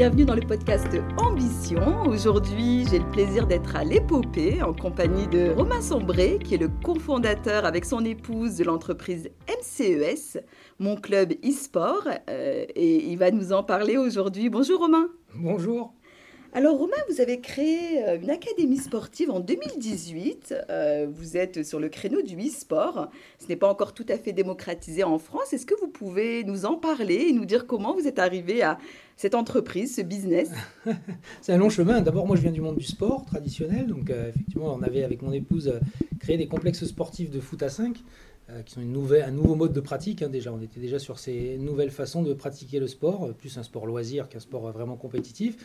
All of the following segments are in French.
bienvenue dans le podcast Ambition. Aujourd'hui, j'ai le plaisir d'être à l'épopée en compagnie de Romain Sombré, qui est le cofondateur avec son épouse de l'entreprise MCES, mon club e-sport, euh, et il va nous en parler aujourd'hui. Bonjour Romain. Bonjour. Alors Romain, vous avez créé euh, une académie sportive en 2018. Euh, vous êtes sur le créneau du e-sport. Ce n'est pas encore tout à fait démocratisé en France. Est-ce que vous pouvez nous en parler et nous dire comment vous êtes arrivé à cette entreprise, ce business? C'est un long chemin. D'abord, moi, je viens du monde du sport traditionnel. Donc, euh, effectivement, on avait, avec mon épouse, créé des complexes sportifs de foot à 5 qui sont un nouveau mode de pratique. Hein, déjà, on était déjà sur ces nouvelles façons de pratiquer le sport, plus un sport loisir qu'un sport vraiment compétitif.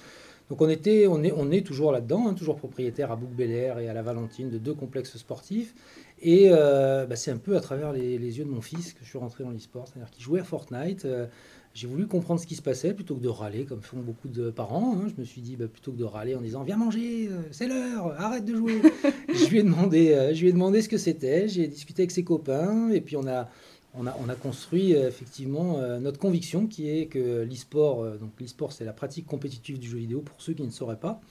Donc on, était, on, est, on est toujours là-dedans, hein, toujours propriétaire à bouc et à la Valentine de deux complexes sportifs. Et euh, bah, c'est un peu à travers les, yeux de mon fils que je suis rentré dans l'e-sport, c'est-à-dire qu'il jouait à Fortnite. Euh, j'ai voulu comprendre ce qui se passait plutôt que de râler comme font beaucoup de parents. Hein. Je me suis dit bah, plutôt que de râler en disant viens manger, euh, c'est l'heure, arrête de jouer. je lui ai demandé, je lui ai demandé ce que c'était. J'ai discuté avec ses copains et puis on a on a, construit euh, effectivement euh, notre conviction qui est que l'e-sport, euh, donc l'e-sport c'est la pratique compétitive du jeu vidéo pour ceux qui ne sauraient pas.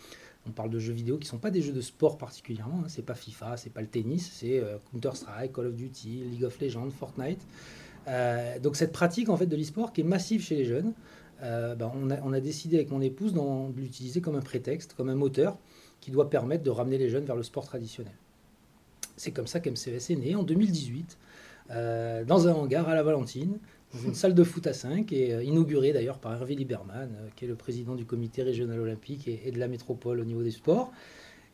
On parle de jeux vidéo qui ne sont pas des jeux de sport particulièrement, hein. c'est pas FIFA, c'est pas le tennis, c'est Counter-Strike, Call of Duty, League of Legends, Fortnite. donc cette pratique en fait de l'e-sport qui est massive chez les jeunes, ben, on, a, on, a, décidé avec mon épouse de l'utiliser comme un prétexte, comme un moteur qui doit permettre de ramener les jeunes vers le sport traditionnel. C'est comme ça qu'MCS est né en 2018. Euh, dans un hangar à la Valentine, dans une salle de foot à 5, et euh, inaugurée d'ailleurs par Hervé Lieberman, euh, qui est le président du comité régional olympique et, de la métropole au niveau des sports.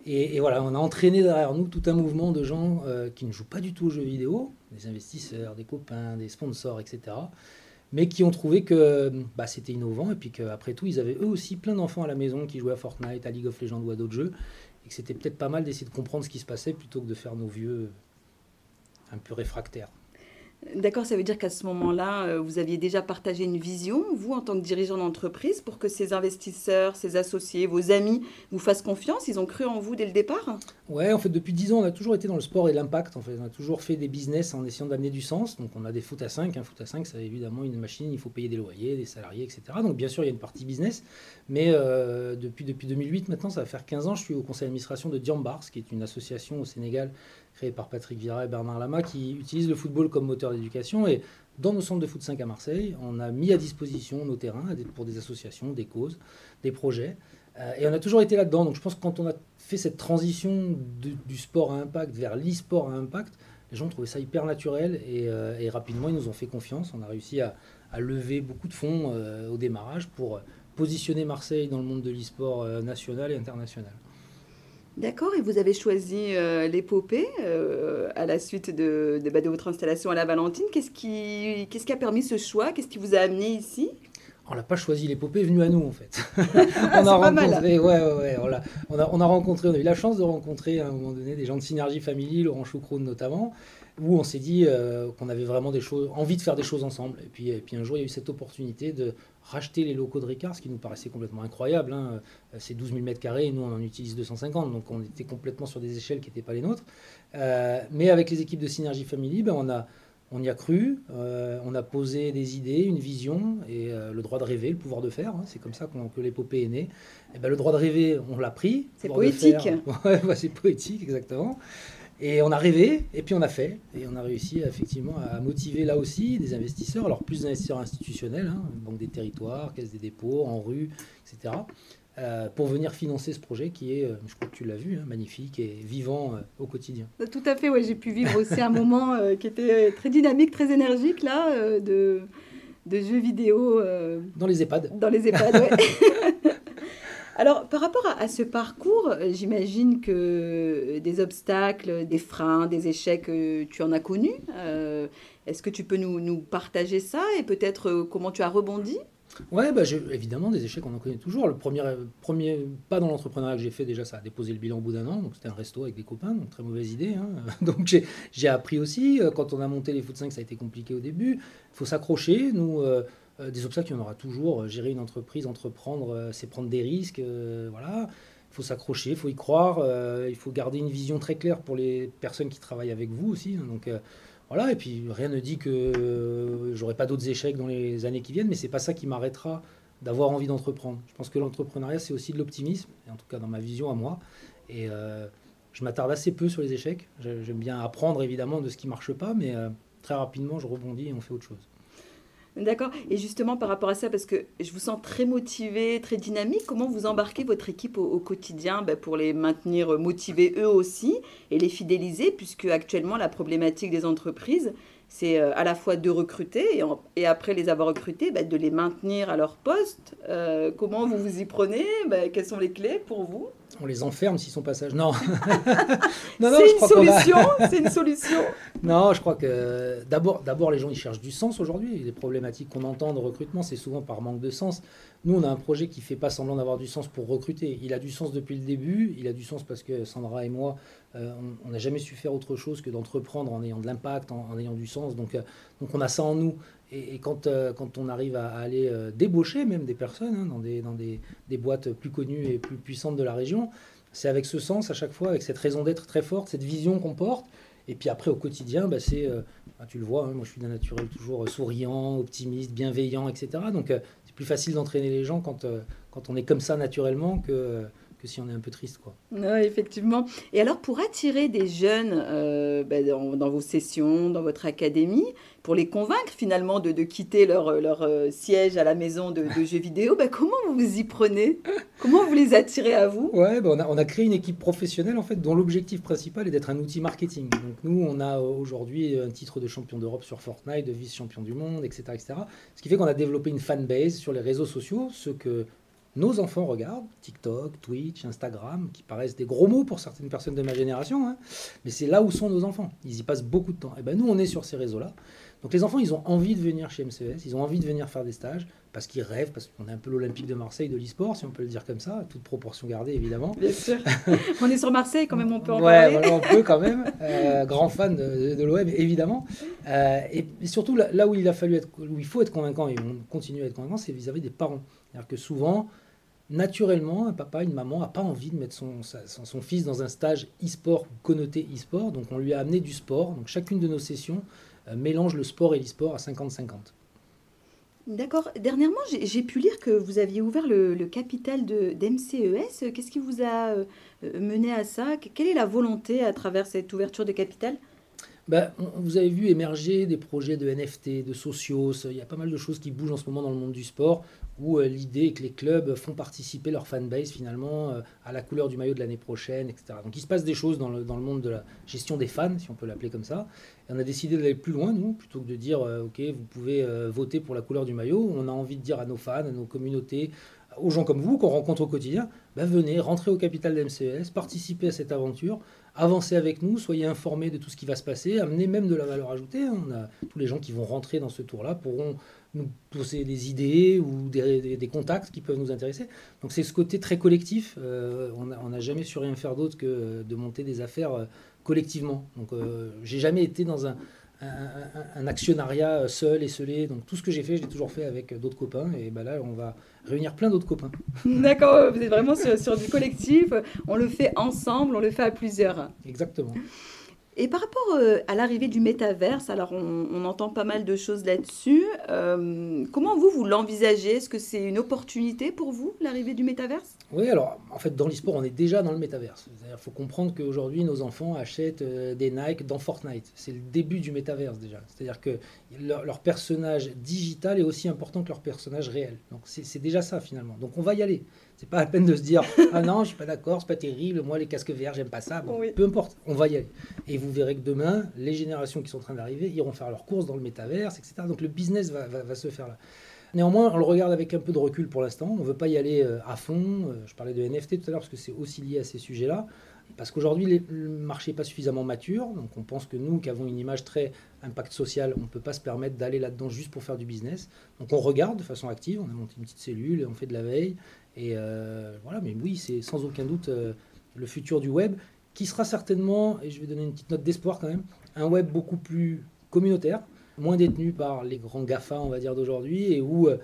Et, voilà, on a entraîné derrière nous tout un mouvement de gens qui ne jouent pas du tout aux jeux vidéo, des investisseurs, des copains, des sponsors, etc. Mais qui ont trouvé que bah, c'était innovant et puis qu'après tout, ils avaient eux aussi plein d'enfants à la maison qui jouaient à Fortnite, à League of Legends ou à d'autres jeux. Et que c'était peut-être pas mal d'essayer de comprendre ce qui se passait plutôt que de faire nos vieux un peu réfractaires. D'accord, ça veut dire qu'à ce moment-là, euh, vous aviez déjà partagé une vision, vous, en tant que dirigeant d'entreprise, pour que ces investisseurs, ces associés, vos amis vous fassent confiance? Ils ont cru en vous dès le départ? Ouais, en fait, depuis 10 ans, on a toujours été dans le sport et l'impact. En fait, on a toujours fait des business en essayant d'amener du sens. Donc, on a des foot à 5. Un foot à 5, c'est évidemment une machine, il faut payer des loyers, des salariés, etc. Donc, bien sûr, il y a une partie business. Mais euh, depuis, depuis 2008, maintenant, ça va faire 15 ans, je suis au conseil d'administration de Diambars, qui est une association au Sénégal créé par Patrick Vira et Bernard Lama, qui utilise le football comme moteur d'éducation. Et dans nos centres de foot 5 à Marseille, on a mis à disposition nos terrains pour des associations, des causes, des projets. Euh, et on a toujours été là-dedans. Donc je pense que quand on a fait cette transition du sport à impact vers l'e-sport à impact, les gens trouvaient ça hyper naturel euh, et, rapidement ils nous ont fait confiance. On a réussi à, lever beaucoup de fonds euh, au démarrage pour positionner Marseille dans le monde de l'e-sport national et international. D'accord, et vous avez choisi euh, l'épopée euh, à la suite de, de, bah, de, votre installation à la Valentine. Qu'est-ce qui, qu'est-ce qui a permis ce choix? Qu'est-ce qui vous a amené ici? On n'a pas choisi l'épopée, est venue à nous en fait. on a rencontré, ouais, ouais, ouais, on, a, on, a, rencontré, on a eu la chance de rencontrer à un moment donné des gens de Synergie Family, Laurent Choucroune notamment, où on s'est dit euh, qu'on avait vraiment des choses, envie de faire des choses ensemble. Et puis, et puis un jour, il y a eu cette opportunité de racheter les locaux de Ricard, ce qui nous paraissait complètement incroyable. Hein. C'est 12 000 mètres carrés, nous on en utilise 250, donc on était complètement sur des échelles qui n'étaient pas les nôtres. Euh, mais avec les équipes de Synergie Family, ben, on a on y a cru, euh, on a posé des idées, une vision et euh, le droit de rêver, le pouvoir de faire. Hein. c'est comme ça que l'épopée est née. Et ben, le droit de rêver, on l'a pris. C'est poétique. Ouais, c'est poétique, exactement. Et on a rêvé, et puis on a fait. Et on a réussi effectivement à motiver là aussi des investisseurs, alors plus d'investisseurs institutionnels, hein, Banque des territoires, Caisse des dépôts, en rue, etc. Euh, pour venir financer ce projet qui est, euh, je crois que tu l'as vu, hein, magnifique et vivant euh, au quotidien. Tout à fait, ouais, j'ai pu vivre aussi un moment qui était très dynamique, très énergique là, de, de, jeux vidéo. dans les EHPAD. Dans les EHPAD, oui. Alors, par rapport à, ce parcours, j'imagine que des obstacles, des freins, des échecs, tu en as connus. Est-ce que tu peux nous, partager ça et peut-être comment tu as rebondi? Ouais, bah, évidemment, des échecs, on en connaît toujours. Le premier, pas dans l'entrepreneuriat que j'ai fait, déjà, ça a déposé le bilan au bout d'un an. Donc, c'était un resto avec des copains, donc très mauvaise idée. Hein. Donc, j'ai appris aussi. Euh, quand on a monté les Foot 5, ça a été compliqué au début. Il faut s'accrocher. Nous, euh, euh, des obstacles, il y en aura toujours. Gérer une entreprise, entreprendre, c'est prendre des risques. voilà. Il faut s'accrocher, il faut y croire. il faut garder une vision très claire pour les personnes qui travaillent avec vous aussi. Hein. Donc, voilà, et puis rien ne dit que euh, j'aurai pas d'autres échecs dans les années qui viennent, mais c'est pas ça qui m'arrêtera d'avoir envie d'entreprendre. Je pense que l'entrepreneuriat, c'est aussi de l'optimisme, en tout cas dans ma vision à moi. Et euh, je m'attarde assez peu sur les échecs. J'aime bien apprendre évidemment de ce qui ne marche pas, mais euh, très rapidement, je rebondis et on fait autre chose. D'accord. Et justement, par rapport à ça, parce que je vous sens très motivé, très dynamique, comment vous embarquez votre équipe au, quotidien ben, pour les maintenir motivés eux aussi et les fidéliser, puisque actuellement, la problématique des entreprises, c'est euh, à la fois de recruter et, après les avoir recrutés, ben, de les maintenir à leur poste. Euh, comment vous vous y prenez? Ben, Quelles sont les clés pour vous? On les enferme s'ils sont passage. Non. non, c'est une solution? C'est une solution? non, je crois que d'abord, d'abord les gens ils cherchent du sens aujourd'hui. Les problématiques qu'on entend de recrutement, c'est souvent par manque de sens. Nous, on a un projet qui fait pas semblant d'avoir du sens pour recruter. Il a du sens depuis le début. Il a du sens parce que Sandra et moi, euh, on n'a jamais su faire autre chose que d'entreprendre en ayant de l'impact, en, ayant du sens. Donc, euh, donc on a ça en nous. Et, quand, euh, quand on arrive à, aller débaucher même des personnes hein, dans, des, dans des, des, boîtes plus connues et plus puissantes de la région, c'est avec ce sens à chaque fois, avec cette raison d'être très forte, cette vision qu'on porte. Et puis après, au quotidien, bah, c'est, bah, tu le vois, hein, moi je suis d'un naturel toujours souriant, optimiste, bienveillant, etc. Donc c'est plus facile d'entraîner les gens quand, quand on est comme ça naturellement que que si on est un peu triste. Quoi. effectivement. Et alors, pour attirer des jeunes euh, ben, dans, vos sessions, dans votre académie, pour les convaincre finalement de, quitter leur, leur euh, siège à la maison de, jeux vidéo, ben, comment vous vous y prenez? Comment vous les attirez à vous? Ouais, ben, on, a, on a créé une équipe professionnelle en fait dont l'objectif principal est d'être un outil marketing. Donc nous, on a aujourd'hui un titre de champion d'Europe sur Fortnite, de vice-champion du monde, etc., etc. Ce qui fait qu'on a développé une fanbase sur les réseaux sociaux, ce que nos enfants regardent TikTok, Twitch, Instagram, qui paraissent des gros mots pour certaines personnes de ma génération, hein. mais c'est là où sont nos enfants. Ils y passent beaucoup de temps. Et ben nous, on est sur ces réseaux-là. Donc les enfants, ils ont envie de venir chez MCES, ils ont envie de venir faire des stages, parce qu'ils rêvent, parce qu'on est un peu l'Olympique de Marseille de l'e-sport, si on peut le dire comme ça, toute proportion gardée évidemment. Bien sûr. on est sur Marseille quand même, on peut en ouais, parler. on peut quand même. Euh, grand fan de, de l'OM, évidemment. Euh, et, surtout, là, où il a fallu être, où il faut être convaincant, et on continue à être convaincant, c'est vis-à-vis des parents. C'est-à-dire que souvent, naturellement, un papa, une maman n'a pas envie de mettre son, fils dans un stage e-sport connoté e-sport. Donc on lui a amené du sport. Donc chacune de nos sessions euh, mélange le sport et l'e-sport à 50-50. D'accord. Dernièrement, j'ai pu lire que vous aviez ouvert le, capital d'MCES. Qu'est-ce qui vous a euh, mené à ça? Quelle est la volonté à travers cette ouverture de capital? Bah, vous avez vu émerger des projets de NFT, de socios. Il y a pas mal de choses qui bougent en ce moment dans le monde du sport où euh, l'idée est que les clubs font participer leur fanbase finalement euh, à la couleur du maillot de l'année prochaine, etc. Donc il se passe des choses dans le, dans le monde de la gestion des fans, si on peut l'appeler comme ça. Et on a décidé d'aller plus loin, nous, plutôt que de dire, euh, OK, vous pouvez voter pour la couleur du maillot. On a envie de dire à nos fans, à nos communautés, aux gens comme vous qu'on rencontre au quotidien, bah, venez, rentrez au capital de MCES, participez à cette aventure, avancez avec nous, soyez informés de tout ce qui va se passer, amenez même de la valeur ajoutée. A, tous les gens qui vont rentrer dans ce tour-là pourront nous poser des idées ou des, contacts qui peuvent nous intéresser. Donc c'est ce côté très collectif. Euh, on n'a jamais su rien faire d'autre que de monter des affaires euh, collectivement. Donc euh, j'ai jamais été dans un, un, actionnariat seul et scellé. Donc tout ce que j'ai fait, je l'ai toujours fait avec d'autres copains. Et ben là, on va réunir plein d'autres copains. D'accord, vous êtes vraiment sur, sur, du collectif. On le fait ensemble, on le fait à plusieurs. Exactement. Et par rapport euh, à l'arrivée du métaverse, alors on, entend pas mal de choses là-dessus. Euh, comment vous, vous l'envisagez? Est-ce que c'est une opportunité pour vous, l'arrivée du métaverse? Oui, alors en fait, dans l'e-sport, on est déjà dans le métaverse. Il faut comprendre qu'aujourd'hui, nos enfants achètent euh, des Nike dans Fortnite. C'est le début du métaverse déjà. C'est-à-dire que leur, leur, personnage digital est aussi important que leur personnage réel. Donc c'est déjà ça finalement. Donc on va y aller. C'est pas la peine de se dire ah non, je suis pas d'accord, c'est pas terrible, moi les casques VR, j'aime pas ça. Peu importe, on va y aller. Et vous verrez que demain, les générations qui sont en train d'arriver iront faire leurs courses dans le métaverse, etc. Donc le business va, se faire là. Néanmoins, on le regarde avec un peu de recul pour l'instant. On ne veut pas y aller euh, à fond. Euh, je parlais de NFT tout à l'heure parce que c'est aussi lié à ces sujets-là. Parce qu'aujourd'hui, le marché n'est pas suffisamment mature. Donc on pense que nous, qui avons une image très impact social, on ne peut pas se permettre d'aller là-dedans juste pour faire du business. Donc on regarde de façon active. On a monté une petite cellule, on fait de la veille. Et euh, voilà, mais oui, c'est sans aucun doute le futur du web, qui sera certainement, et je vais donner une petite note d'espoir quand même, un web beaucoup plus communautaire, moins détenu par les grands GAFA, on va dire, d'aujourd'hui, et où euh,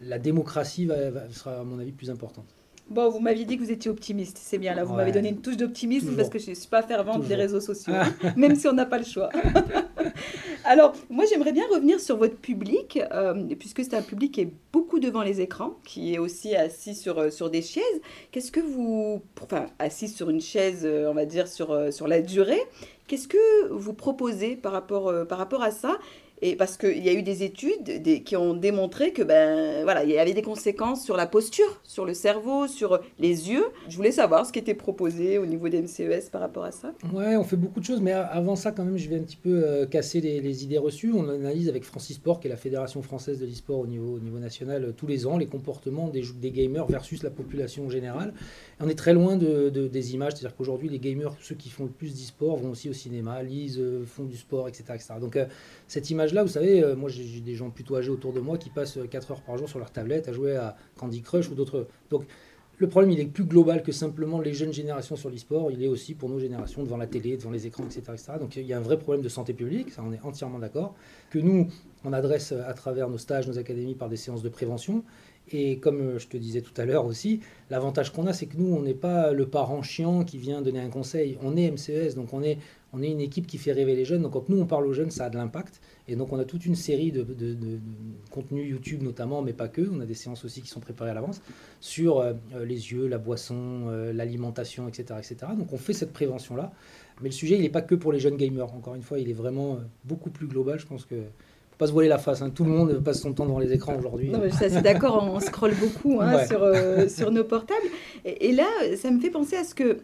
la démocratie sera, à mon avis, plus importante. Bon, vous m'aviez dit que vous étiez optimiste, c'est bien là. Vous m'avez donné une touche d'optimisme parce que je ne suis pas fervente des réseaux sociaux, même si on n'a pas le choix. Alors, moi, j'aimerais bien revenir sur votre public, euh, puisque c'est un public qui est beaucoup devant les écrans, qui est aussi assis sur, euh, sur des chaises. Qu'est-ce que vous... Enfin, assis sur une chaise, euh, on va dire, sur, sur la durée. Qu'est-ce que vous proposez par rapport, par rapport à ça? Et parce qu'il y a eu des études qui ont démontré que ben voilà, il y avait des conséquences sur la posture, sur le cerveau, sur les yeux. Je voulais savoir ce qui était proposé au niveau des MCES par rapport à ça. Ouais, on fait beaucoup de choses, mais avant ça, quand même, je vais un petit peu euh, casser les, idées reçues. On analyse avec Francis Sport, qui est la fédération française de l'e-sport au niveau, au niveau national, euh, tous les ans, les comportements des, des gamers versus la population générale. on est très loin de, des images, c'est-à-dire qu'aujourd'hui, les gamers, ceux qui font le plus d'e-sport, vont aussi au cinéma, lisent, euh, font du sport, etc. etc. Donc, cette image là vous savez, euh, moi j'ai des gens plutôt âgés autour de moi qui passent 4 heures par jour sur leur tablette à jouer à Candy Crush ou d'autres. Donc le problème, il est plus global que simplement les jeunes générations sur l'e-sport. Il est aussi pour nos générations devant la télé, devant les écrans, etc., etc. Donc il y a un vrai problème de santé publique, ça on est entièrement d'accord, que nous, on adresse à travers nos stages, nos académies par des séances de prévention. Et comme euh, je te disais tout à l'heure aussi, l'avantage qu'on a, c'est que nous, on n'est pas le parent chiant qui vient donner un conseil. On est MCES, donc on est, on est une équipe qui fait rêver les jeunes. Donc quand nous, on parle aux jeunes, ça a de l'impact. Et donc on a toute une série de, de, contenus YouTube notamment, mais pas que. On a des séances aussi qui sont préparées à l'avance sur euh, les yeux, la boisson, euh, l'alimentation, etc., etc. Donc on fait cette prévention-là. Mais le sujet, il n'est pas que pour les jeunes gamers. Encore une fois, il est vraiment beaucoup plus global. Je pense que pas se voiler la face. Hein. Tout le monde passe son temps devant les écrans aujourd'hui. Je suis d'accord, on scrolle beaucoup hein, sur, euh, sur nos portables. Et, là, ça me fait penser à ce que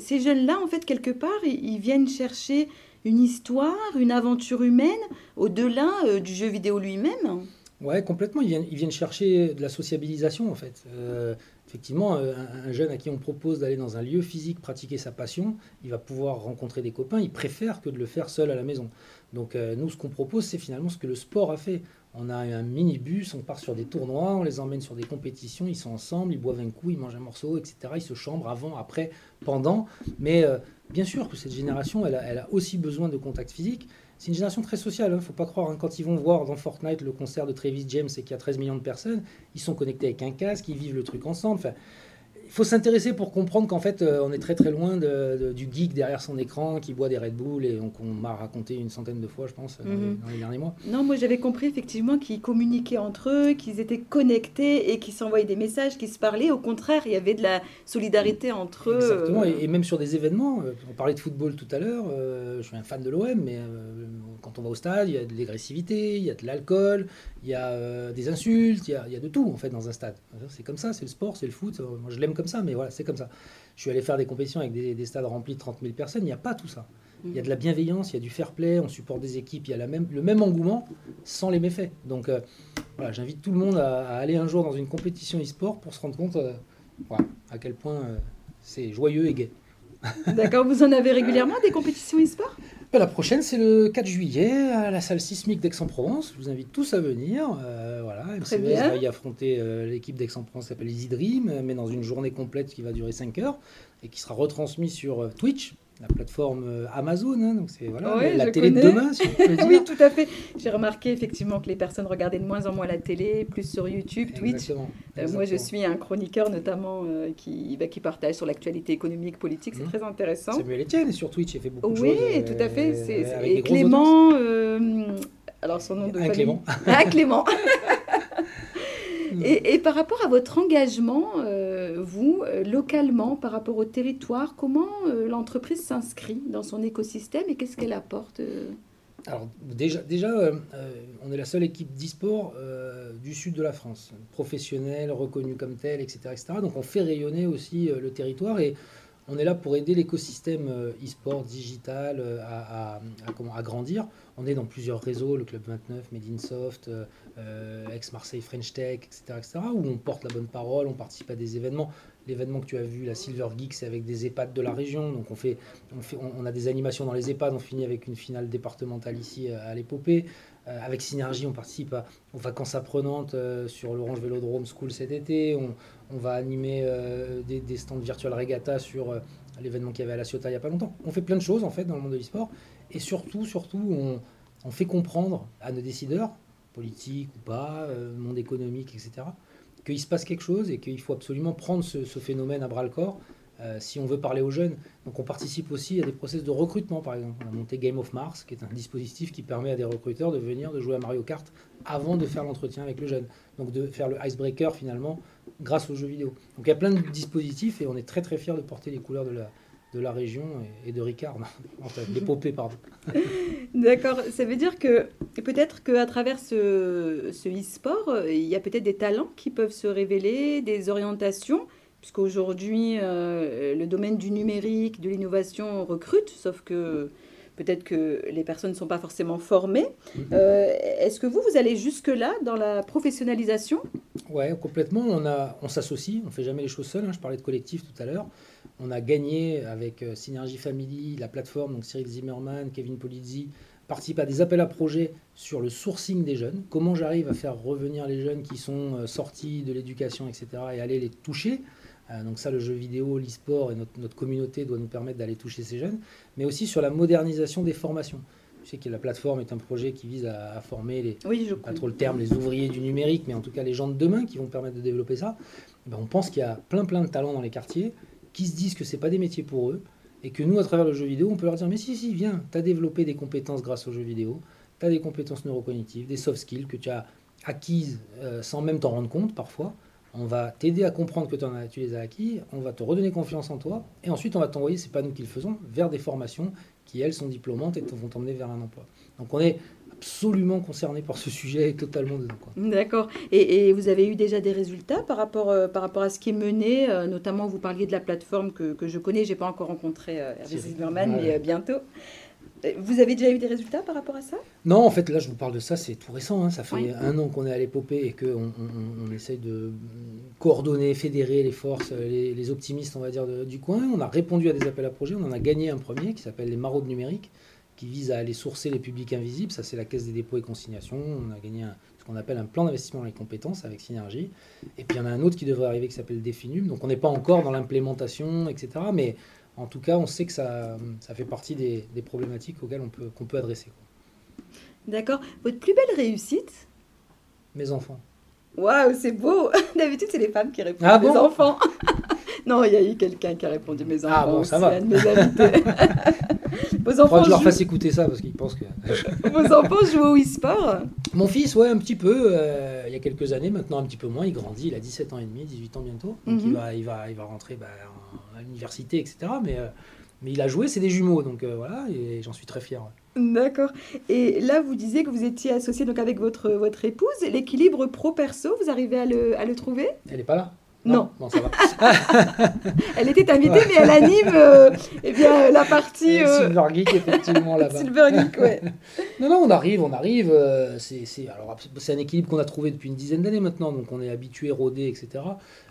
ces jeunes-là, en fait, quelque part, ils, viennent chercher une histoire, une aventure humaine, au-delà euh, du jeu vidéo lui-même. Ouais, complètement. Ils viennent, ils viennent chercher de la sociabilisation, en fait. Euh, effectivement, un, jeune à qui on propose d'aller dans un lieu physique pratiquer sa passion, il va pouvoir rencontrer des copains. Il préfère que de le faire seul à la maison. Donc euh, nous, ce qu'on propose, c'est finalement ce que le sport a fait. On a un minibus, on part sur des tournois, on les emmène sur des compétitions, ils sont ensemble, ils boivent un coup, ils mangent un morceau, etc. Ils se chambrent avant, après, pendant. Mais euh, bien sûr que cette génération, elle a, aussi besoin de contact physique. C'est une génération très sociale, il hein. ne faut pas croire. Hein. quand ils vont voir dans Fortnite le concert de Travis James et qu'il y a 13 millions de personnes, ils sont connectés avec un casque, ils vivent le truc ensemble. Il faut s'intéresser pour comprendre qu'en fait, euh, on est très très loin du geek derrière son écran qui boit des Red Bull et qu'on m'a raconté une centaine de fois, je pense, mhm. dans, les, derniers mois. Non, moi j'avais compris effectivement qu'ils communiquaient entre eux, qu'ils étaient connectés et qu'ils s'envoyaient des messages, qu'ils se parlaient. Au contraire, il y avait de la solidarité entre eux. Exactement, et, même sur des événements. Euh, on parlait de football tout à l'heure, euh, je suis un fan de l'OM, mais quand on va au stade, il y a de l'agressivité, il y a de l'alcool, il y a des insultes, il y a, il y a, de tout en fait dans un stade. C'est comme ça, c'est le sport, c'est le foot. Moi je l'aime comme ça, mais voilà, c'est comme ça. Je suis allé faire des compétitions avec des, stades remplis de 30 000 personnes, il n'y a pas tout ça. Il y a de la bienveillance, il y a du fair play, on supporte des équipes, il y a la même, le même engouement sans les méfaits. Donc euh, voilà, j'invite tout le monde à, aller un jour dans une compétition e-sport pour se rendre compte euh, à quel point euh, c'est joyeux et gai. D'accord, vous en avez régulièrement des compétitions e-sport? Ben, la prochaine, c'est le 4 juillet à la salle sismique d'Aix-en-Provence. Je vous invite tous à venir. Euh, voilà, MCVS va y affronter euh, l'équipe d'Aix-en-Provence qui s'appelle Easy Dream, mais dans une journée complète qui va durer 5 heures et qui sera retransmise sur euh, Twitch la plateforme euh, Amazon, hein, donc c'est voilà, la télé de demain, si on peut dire. oui, tout à fait. J'ai remarqué effectivement que les personnes regardaient de moins en moins la télé, plus sur YouTube, Twitch. Euh, moi, je suis un chroniqueur notamment euh, qui, bah, qui partage sur l'actualité économique, politique, c'est mmh. très intéressant. Samuel Etienne sur Twitch, il fait beaucoup de choses. Oui, tout à fait. et Clément, alors son nom de famille. Clément. Ah, Clément. Et, par rapport à votre engagement, vous, euh, localement, par rapport au territoire, comment euh, l'entreprise s'inscrit dans son écosystème et qu'est-ce qu'elle apporte alors déjà, déjà on est la seule équipe d'e-sport du sud de la France, professionnelle, reconnue comme telle, etc., etc. Donc on fait rayonner aussi le territoire et on est là pour aider l'écosystème euh, e-sport digital euh, à, comment, à, grandir. On est dans plusieurs réseaux, le Club 29, Medinsoft, euh, Ex-Marseille French Tech, etc., etc., où on porte la bonne parole, on participe à des événements. L'événement que tu as vu, la Silver Geek, c'est avec des EHPAD de la région. Donc on, fait, on, on, a des animations dans les EHPAD. On finit avec une finale départementale ici à l'épopée. avec Synergie, on participe aux vacances apprenantes sur l'Orange Vélodrome School cet été. On va animer euh, des, stands virtuels regatta sur euh, l'événement qu'il y avait à La Ciotat il n'y a pas longtemps. On fait plein de choses en fait dans le monde de l'e-sport. Et surtout, surtout, on, fait comprendre à nos décideurs, politiques ou pas, euh, monde économique, etc., qu'il se passe quelque chose et qu'il faut absolument prendre ce, phénomène à bras le corps si on veut parler aux jeunes. Donc on participe aussi à des process de recrutement, par exemple. On a monté Game of Mars, qui est un dispositif qui permet à des recruteurs de venir, de jouer à Mario Kart avant de faire l'entretien avec le jeune. Donc de faire le icebreaker finalement grâce aux jeux vidéo. Donc il y a plein de dispositifs et on est très très fiers de porter les couleurs de la, de la région et, de Ricard, enfin l'épopée, pardon. D'accord, ça veut dire que peut-être qu'à travers ce, ce e-sport, il y a peut-être des talents qui peuvent se révéler, des orientations puisqu'aujourd'hui, euh, le domaine du numérique, de l'innovation recrute, sauf que peut-être que les personnes ne sont pas forcément formées. Mhm. Euh, est-ce que vous, vous allez jusque-là dans la professionnalisation? Oui, complètement. On, on s'associe, on ne fait jamais les choses seuls. Hein. Je parlais de collectif tout à l'heure. On a gagné avec euh, Synergy Family, la plateforme, donc Cyril Zimmerman, Kevin Polizzi, participe à des appels à projets sur le sourcing des jeunes. Comment j'arrive à faire revenir les jeunes qui sont sortis de l'éducation, etc., et aller les toucher? euh, donc ça, le jeu vidéo, l'e-sport et notre, communauté doit nous permettre d'aller toucher ces jeunes, mais aussi sur la modernisation des formations. Je sais que la plateforme est un projet qui vise à, former les, oui, je pas trop le terme, les ouvriers du numérique, mais en tout cas les gens de demain qui vont permettre de développer ça. Ben, on pense qu'il y a plein plein de talents dans les quartiers qui se disent que c'est pas des métiers pour eux et que nous, à travers le jeu vidéo, on peut leur dire mais si si viens, tu as développé des compétences grâce au jeu vidéo, tu as des compétences neurocognitives, des soft skills que tu as acquises euh, sans même t'en rendre compte parfois on va t'aider à comprendre que tu les as acquis, on va te redonner confiance en toi, et ensuite on va t'envoyer, c'est pas nous qui le faisons, vers des formations qui, elles, sont diplômantes et vont t'emmener vers un emploi. Donc on est absolument concerné par ce sujet et totalement dedans. D'accord. Et, vous avez eu déjà des résultats par rapport, euh, par rapport à ce qui est mené, euh, notamment vous parliez de la plateforme que, je connais, j'ai pas encore rencontré euh, Hervé Zimmerman, mais bientôt. Vous avez déjà eu des résultats par rapport à ça? Non, en fait, là, je vous parle de ça, c'est tout récent. Hein. Ça fait un an qu'on est à l'épopée et qu'on on, essaye de coordonner, fédérer les forces, les, optimistes, on va dire, du coin. On a répondu à des appels à projets. On en a gagné un premier qui s'appelle les maraudes numériques, qui vise à aller sourcer les publics invisibles. Ça, c'est la Caisse des dépôts et consignations. On a gagné ce qu'on appelle un plan d'investissement dans les compétences avec Synergie. Et puis, il y en a un autre qui devrait arriver qui s'appelle Définum. Donc, on n'est pas encore dans l'implémentation, etc. Mais en tout cas, on sait que ça, ça fait partie des, problématiques auxquelles on peut, qu'on peut adresser. D'accord. Votre plus belle réussite? Mes enfants. Waouh, c'est beau D'habitude, c'est les femmes qui répondent ah mes enfants. non, il y a eu quelqu'un qui a répondu mes enfants. Ah bon, ça va. mes Vos enfants. que je leur fasse écouter ça parce qu'ils pensent que. Vos enfants jouent au e-sport Mon fils, ouais, un petit peu. Euh, il y a quelques années, maintenant un petit peu moins. Il grandit, il a 17 ans et demi, 18 ans bientôt. Donc il, mhm. va, il, va, il va rentrer bah, à l'université, etc. Mais, euh, mais il a joué, c'est des jumeaux. Donc euh, voilà, et j'en suis très fier. D'accord. Et là, vous disiez que vous étiez associé donc avec votre, votre épouse. L'équilibre pro-perso, vous arrivez à le, à le trouver? Elle n'est pas là non. ça va. elle était invitée, mais elle anime euh, eh bien, la partie. Euh... Silver Geek, effectivement, là-bas. Silver Geek, ouais. non, non, on arrive, on arrive. Euh, c'est, alors, c'est un équilibre qu'on a trouvé depuis une dizaine d'années maintenant, donc on est habitué, rodé, etc.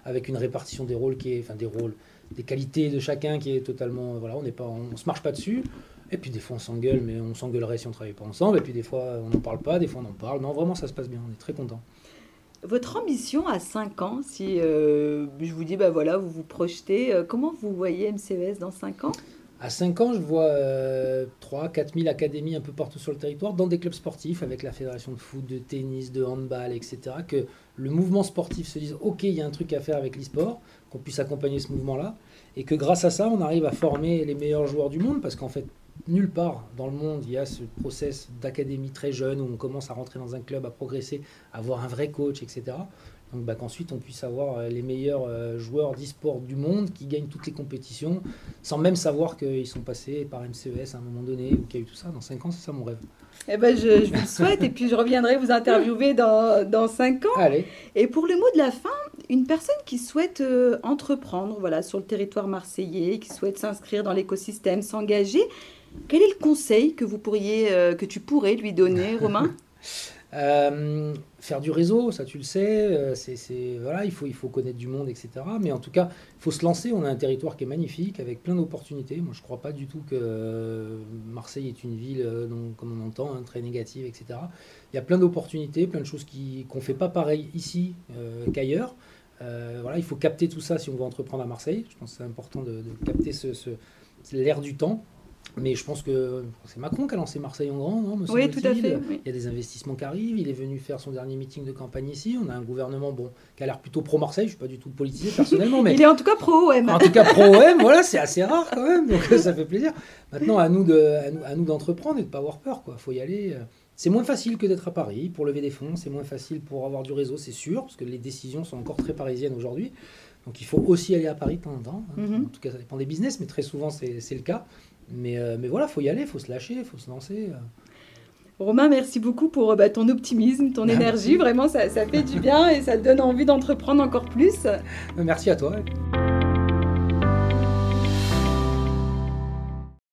Avec une répartition des rôles qui est. Enfin, des rôles, des qualités de chacun qui est totalement. Voilà, on n'est pas, on, se marche pas dessus. Et puis des fois on s'engueule, mais on s'engueulerait si on travaillait pas ensemble. Et puis des fois on n'en parle pas, des fois on en parle. Non, vraiment ça se passe bien, on est très content. Votre ambition à 5 ans, si euh, je vous dis, bah voilà, vous vous projetez, euh, comment vous voyez MCES dans 5 ans? À 5 ans, je vois 3 4 000 académies un peu partout sur le territoire, dans des clubs sportifs, avec la fédération de foot, de tennis, de handball, etc. Que le mouvement sportif se dise, OK, il y a un truc à faire avec l'e-sport, qu'on puisse accompagner ce mouvement-là, et que grâce à ça, on arrive à former les meilleurs joueurs du monde, parce qu'en fait, nulle part dans le monde il y a ce process d'académie très jeune où on commence à rentrer dans un club, à progresser, à avoir un vrai coach, etc. Donc bah, qu'ensuite on puisse avoir euh, les meilleurs euh, joueurs d'e-sport du monde qui gagnent toutes les compétitions sans même savoir qu'ils sont passés par MCES à un moment donné ou qu'il y a eu tout ça. Dans 5 ans, c'est ça mon rêve. Eh ben, je, je, vous le souhaite et puis je reviendrai vous interviewer dans, dans 5 ans. Allez. Et pour le mot de la fin, une personne qui souhaite euh, entreprendre voilà, sur le territoire marseillais, qui souhaite s'inscrire dans l'écosystème, s'engager, quel est le conseil que, vous pourriez, euh, que tu pourrais lui donner, Romain? Euh, Faire du réseau, ça tu le sais, euh, c'est, voilà, il, faut, il faut connaître du monde, etc. Mais en tout cas, il faut se lancer. On a un territoire qui est magnifique, avec plein d'opportunités. Moi, je ne crois pas du tout que Marseille est une ville, comme on entend, hein, très négative, etc. Il y a plein d'opportunités, plein de choses qu'on ne fait pas pareil ici qu'ailleurs. voilà, il faut capter tout ça si on veut entreprendre à Marseille. Je pense que c'est important de, capter ce, l'air du temps Mais je pense que c'est Macron qui a lancé Marseille en grand, non Oui, tout à fait. Il y a des investissements qui arrivent. Il est venu faire son dernier meeting de campagne ici. On a un gouvernement bon, qui a l'air plutôt pro-Marseille. Je ne suis pas du tout politisé personnellement. Mais... il est en tout cas pro-OM. En tout cas pro-OM, voilà, c'est assez rare quand même. Donc ça fait plaisir. Maintenant, à nous, de, à nous, d'entreprendre et de ne pas avoir peur. Il faut y aller. C'est moins facile que d'être à Paris pour lever des fonds. C'est moins facile pour avoir du réseau, c'est sûr, parce que les décisions sont encore très parisiennes aujourd'hui. Donc il faut aussi aller à Paris de temps en temps. Hein. Mhm. En tout cas, ça dépend des business, mais très souvent, c'est le cas. Mais, euh, mais voilà, il faut y aller, il faut se lâcher, il faut se lancer. Euh. Romain, merci beaucoup pour bah, ton optimisme, ton énergie. Vraiment, ça, ça fait du bien et ça donne envie d'entreprendre encore plus. Merci à toi.